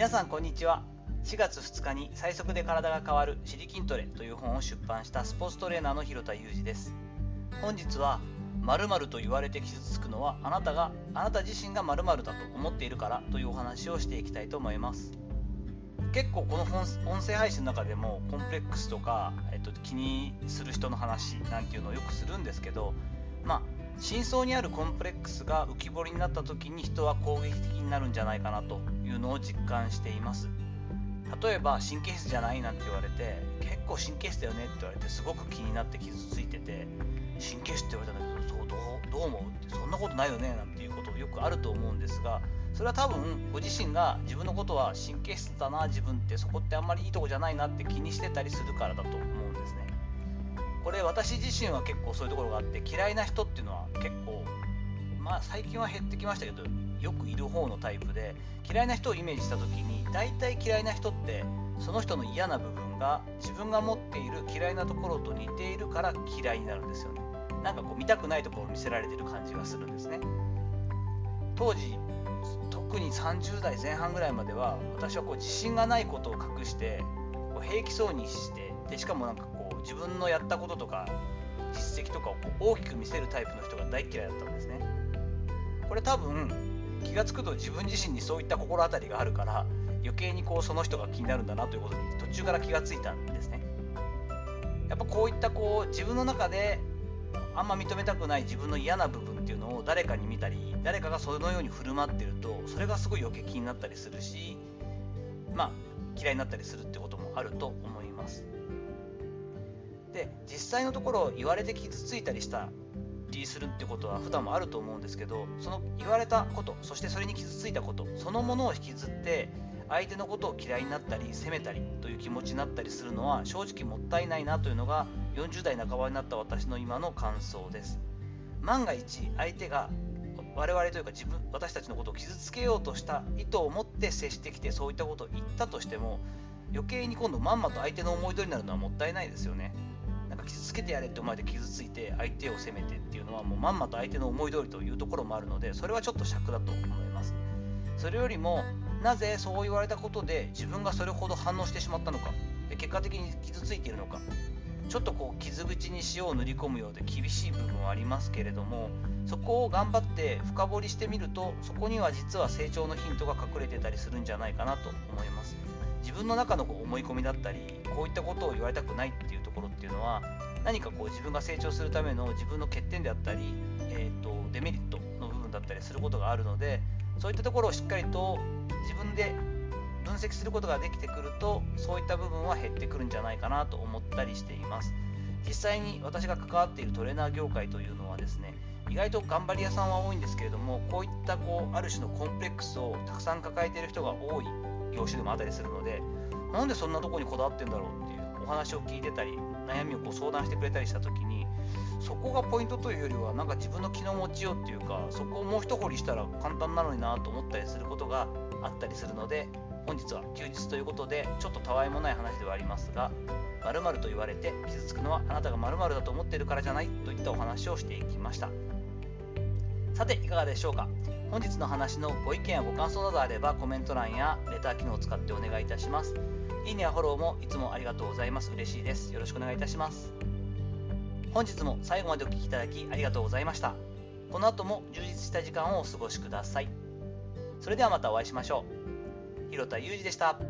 皆さんこんにちは。4月2日に最速で体が変わる「シリ筋トレ」という本を出版したスポーツトレーナーの広田裕二です。本日は〇〇と言われて傷つくのはあなたがあなた自身が〇〇だと思っているからというお話をしていきたいと思います。結構この音声配信の中でもコンプレックスとか、えっと、気にする人の話なんていうのをよくするんですけどまあ真相にあるコンプレックスが浮き彫りになった時に人は攻撃的になるんじゃないかなというのを実感しています。例えば神経質じゃないなんて言われて結構神経質だよねって言われてすごく気になって傷ついてて神経質って言われたんだけどそうどうどう思うってそんなことないよねなんていうことよくあると思うんですがそれは多分ご自身が自分のことは神経質だな自分ってそこってあんまりいいとこじゃないなって気にしてたりするからだと思うんですね。これ私自身は結構そういうところがあって嫌いな人っていうのは結構まあ最近は減ってきましたけどよくいる方のタイプで嫌いな人をイメージした時に大体嫌いな人ってその人の嫌な部分が自分が持っている嫌いなところと似ているから嫌いになるんですよね。なんかこう見たくないところを見せられてる感じがするんですね。当時特に30代前半ぐらいまでは私はこう自信がないことを隠してこう平気そうにしてでしかもなんかこう自分のやったこととか実績とかをこう大きく見せるタイプの人が大嫌いだったんですね。これ多分気が付くと自分自身にそういった心当たりがあるから余計にこうその人が気になるんだなということに途中から気がついたんですね。やっぱこういったこう自分の中であんま認めたくない自分の嫌な部分っていうのを誰かに見たり誰かがそのように振る舞ってるとそれがすごい余計気になったりするしまあ嫌いになったりするってこともあると思います。で実際のところ言われて傷ついたりしたりするってことは普段もあると思うんですけどその言われたことそしてそれに傷ついたことそのものを引きずって相手のことを嫌いになったり責めたりという気持ちになったりするのは正直もったいないなというのが40代半ばになった私の今の感想です。万が一相手が我々というか自分私たちのことを傷つけようとした意図を持って接してきてそういったことを言ったとしても余計に今度まんまと相手の思い通りになるのはもったいないですよね。か傷つけてやれって思われて傷ついて相手を責めてっていうのはもうまんまと相手の思い通りというところもあるのでそれはちょっと尺だと思います。それよりもなぜそう言われたことで自分がそれほど反応してしまったのかで結果的に傷ついているのかちょっとこう傷口に塩を塗り込むようで厳しい部分はありますけれどもそこを頑張って深掘りしてみるとそこには実は成長のヒントが隠れてたりするんじゃないかなと思います。自分の中のこう思い込みだったりこういったことを言われたくないっていうところっていうのは何かこう自分が成長するための自分の欠点であったり、えーと、デメリットの部分だったりすることがあるのでそういったところをしっかりと自分で分析することができてくるとそういった部分は減ってくるんじゃないかなと思ったりしています。実際に私が関わっているトレーナー業界というのはですね意外と頑張り屋さんは多いんですけれどもこういったこうある種のコンプレックスをたくさん抱えている人が多い業種でもあったりするのでなんでそんなとこにこだわってんだろうっ話を聞いてたり悩みをこう相談してくれたりした時にそこがポイントというよりはなんか自分の気の持ちようっていうかそこをもう一掘りしたら簡単なのになと思ったりすることがあったりするので本日は休日ということでちょっとたわいもない話ではありますが〇〇と言われて傷つくのはあなたが〇〇だと思っているからじゃないといったお話をしていきました。さていかがでしょうか？本日の話のご意見やご感想などあればコメント欄やレター機能を使ってお願いいたします。いいねやフォローもいつもありがとうございます。嬉しいです。よろしくお願いいたします。本日も最後までお聴きいただきありがとうございました。この後も充実した時間をお過ごしください。それではまたお会いしましょう。広田裕二でした。